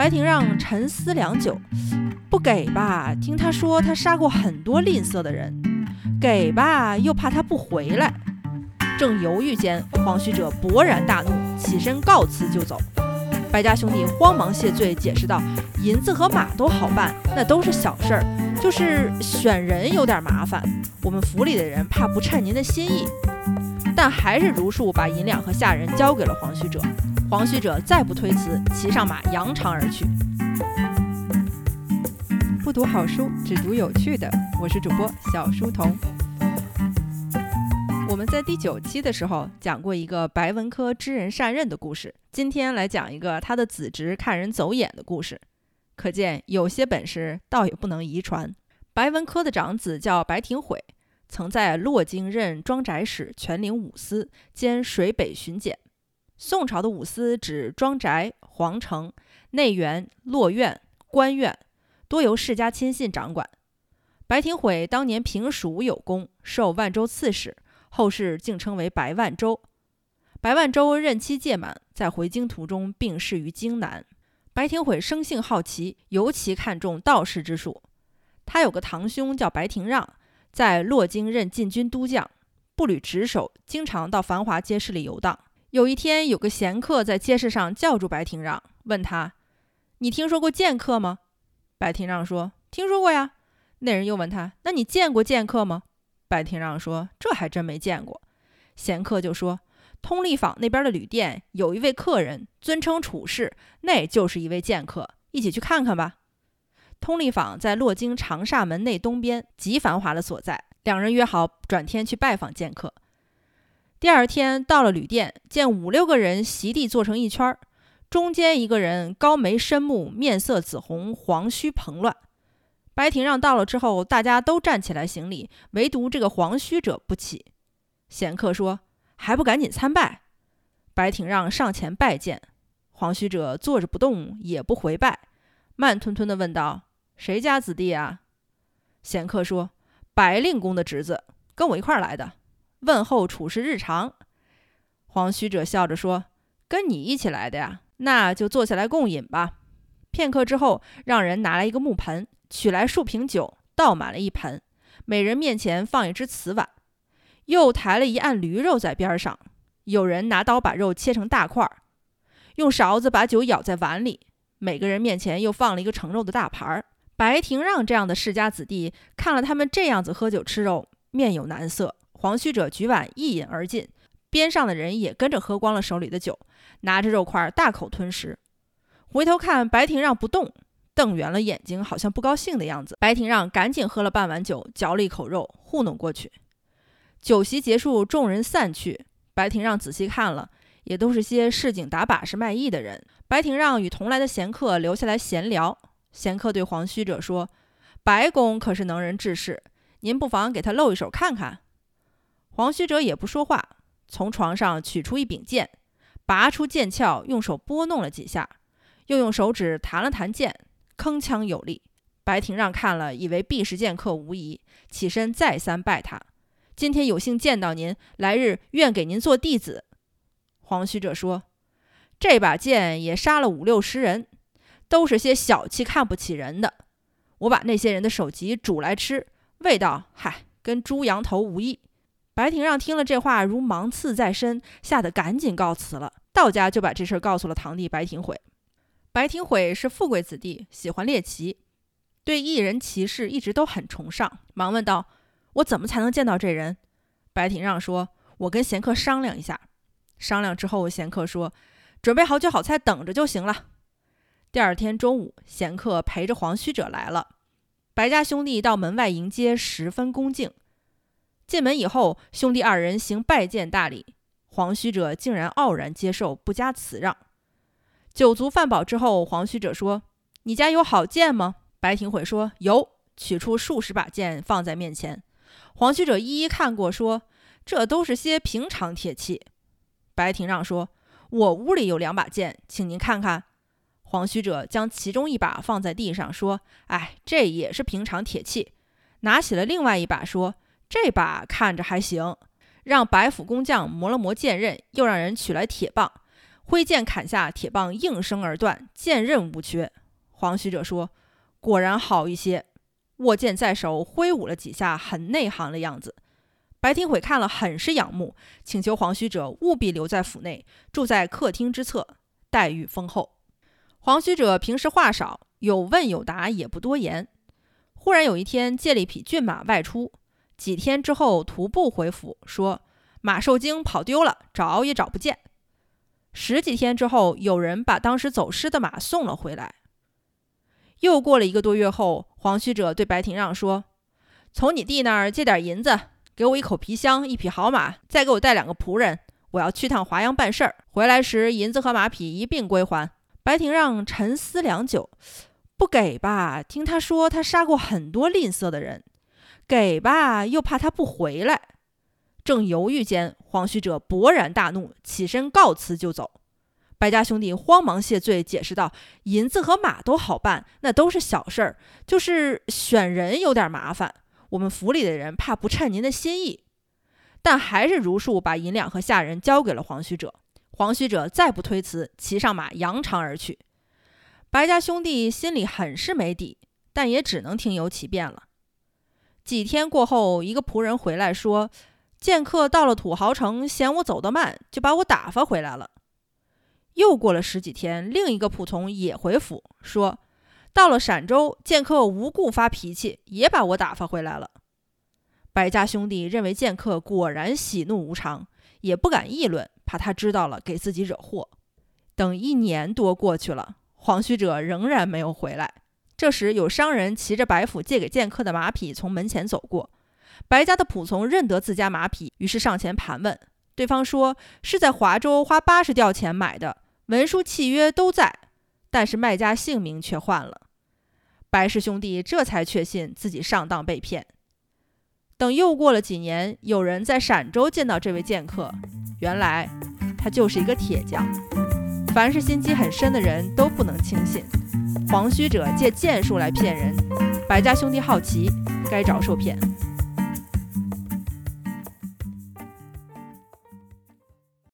白庭让沉思良久，不给吧？听他说他杀过很多吝啬的人，给吧？又怕他不回来。正犹豫间，黄须者勃然大怒，起身告辞就走。白家兄弟慌忙谢罪，解释道：“银子和马都好办，那都是小事儿，就是选人有点麻烦。我们府里的人怕不称您的心意。”但还是如数把银两和下人交给了黄须者。黄须者再不推辞，骑上马扬长而去。不读好书，只读有趣的。我是主播小书童。我们在第九期的时候讲过一个白文科知人善任的故事，今天来讲一个他的子侄看人走眼的故事。可见有些本事倒也不能遗传。白文科的长子叫白廷悔。曾在洛京任庄宅使，全领五司，兼水北巡检。宋朝的五司指庄宅、皇城、内园、洛院、官院，多由世家亲信掌管。白廷悔当年平蜀有功，授万州刺史，后世竟称为白万州。白万州任期届满，在回京途中病逝于京南。白廷悔生性好奇，尤其看重道士之术。他有个堂兄叫白廷让。在洛京任禁军都将，步履职守，经常到繁华街市里游荡。有一天，有个闲客在街市上叫住白廷让，问他：“你听说过剑客吗？”白廷让说：“听说过呀。”那人又问他：“那你见过剑客吗？”白廷让说：“这还真没见过。”闲客就说：“通利坊那边的旅店有一位客人，尊称处士，那就是一位剑客，一起去看看吧。”通利坊在洛京长厦门内东边，极繁华的所在。两人约好转天去拜访剑客。第二天到了旅店，见五六个人席地坐成一圈，中间一个人高眉深目，面色紫红，黄须蓬乱。白廷让到了之后，大家都站起来行礼，唯独这个黄须者不起。闲客说：“还不赶紧参拜？”白廷让上前拜见，黄须者坐着不动，也不回拜，慢吞吞地问道。谁家子弟啊？闲客说：“白令公的侄子，跟我一块儿来的。”问候处事日常。黄须者笑着说：“跟你一起来的呀？那就坐下来共饮吧。”片刻之后，让人拿来一个木盆，取来数瓶酒，倒满了一盆，每人面前放一只瓷碗，又抬了一案驴肉在边上。有人拿刀把肉切成大块儿，用勺子把酒舀在碗里。每个人面前又放了一个盛肉的大盘儿。白廷让这样的世家子弟看了他们这样子喝酒吃肉，面有难色。黄须者举碗一饮而尽，边上的人也跟着喝光了手里的酒，拿着肉块大口吞食。回头看白廷让不动，瞪圆了眼睛，好像不高兴的样子。白廷让赶紧喝了半碗酒，嚼了一口肉，糊弄过去。酒席结束，众人散去。白廷让仔细看了，也都是些市井打把式卖艺的人。白廷让与同来的闲客留下来闲聊。闲客对黄须者说：“白公可是能人志士，您不妨给他露一手看看。”黄须者也不说话，从床上取出一柄剑，拔出剑鞘，用手拨弄了几下，又用手指弹了弹剑，铿锵有力。白廷让看了，以为必是剑客无疑，起身再三拜他：“今天有幸见到您，来日愿给您做弟子。”黄须者说：“这把剑也杀了五六十人。”都是些小气、看不起人的。我把那些人的首级煮来吃，味道嗨，跟猪羊头无异。白廷让听了这话，如芒刺在身，吓得赶紧告辞了。到家就把这事告诉了堂弟白廷悔。白廷悔是富贵子弟，喜欢猎奇，对艺人奇事一直都很崇尚，忙问道：“我怎么才能见到这人？”白廷让说：“我跟贤客商量一下。”商量之后，贤客说：“准备好酒好菜，等着就行了。”第二天中午，贤客陪着黄须者来了。白家兄弟到门外迎接，十分恭敬。进门以后，兄弟二人行拜见大礼，黄须者竟然傲然接受，不加辞让。酒足饭饱之后，黄须者说：“你家有好剑吗？”白廷悔说：“有。”取出数十把剑放在面前。黄须者一一看过，说：“这都是些平常铁器。”白廷让说：“我屋里有两把剑，请您看看。”黄须者将其中一把放在地上，说：“哎，这也是平常铁器。”拿起了另外一把，说：“这把看着还行。”让白府工匠磨了磨剑刃，又让人取来铁棒，挥剑砍下，铁棒应声而断，剑刃无缺。黄须者说：“果然好一些。”握剑在手，挥舞了几下，很内行的样子。白廷悔看了很是仰慕，请求黄须者务必留在府内，住在客厅之侧，待遇丰厚。黄须者平时话少，有问有答，也不多言。忽然有一天，借了一匹骏马外出，几天之后徒步回府，说马受惊跑丢了，找也找不见。十几天之后，有人把当时走失的马送了回来。又过了一个多月后，黄须者对白廷让说：“从你弟那儿借点银子，给我一口皮箱，一匹好马，再给我带两个仆人，我要去趟华阳办事儿。回来时，银子和马匹一并归还。”白庭让沉思良久，不给吧？听他说他杀过很多吝啬的人，给吧？又怕他不回来。正犹豫间，黄须者勃然大怒，起身告辞就走。白家兄弟慌忙谢罪，解释道：“银子和马都好办，那都是小事儿，就是选人有点麻烦。我们府里的人怕不称您的心意，但还是如数把银两和下人交给了黄须者。黄须者再不推辞，骑上马扬长而去。白家兄弟心里很是没底，但也只能听由其变了。几天过后，一个仆人回来说，剑客到了土豪城，嫌我走得慢，就把我打发回来了。又过了十几天，另一个仆从也回府说，到了陕州，剑客无故发脾气，也把我打发回来了。白家兄弟认为剑客果然喜怒无常，也不敢议论，怕他知道了给自己惹祸。等一年多过去了，黄须者仍然没有回来。这时，有商人骑着白府借给剑客的马匹从门前走过，白家的仆从认得自家马匹，于是上前盘问。对方说是在华州花八十吊钱买的，文书契约都在，但是卖家姓名却换了。白氏兄弟这才确信自己上当被骗。等又过了几年，有人在陕州见到这位剑客，原来他就是一个铁匠。凡是心机很深的人都不能轻信。黄须者借剑术来骗人，白家兄弟好奇，该着受骗。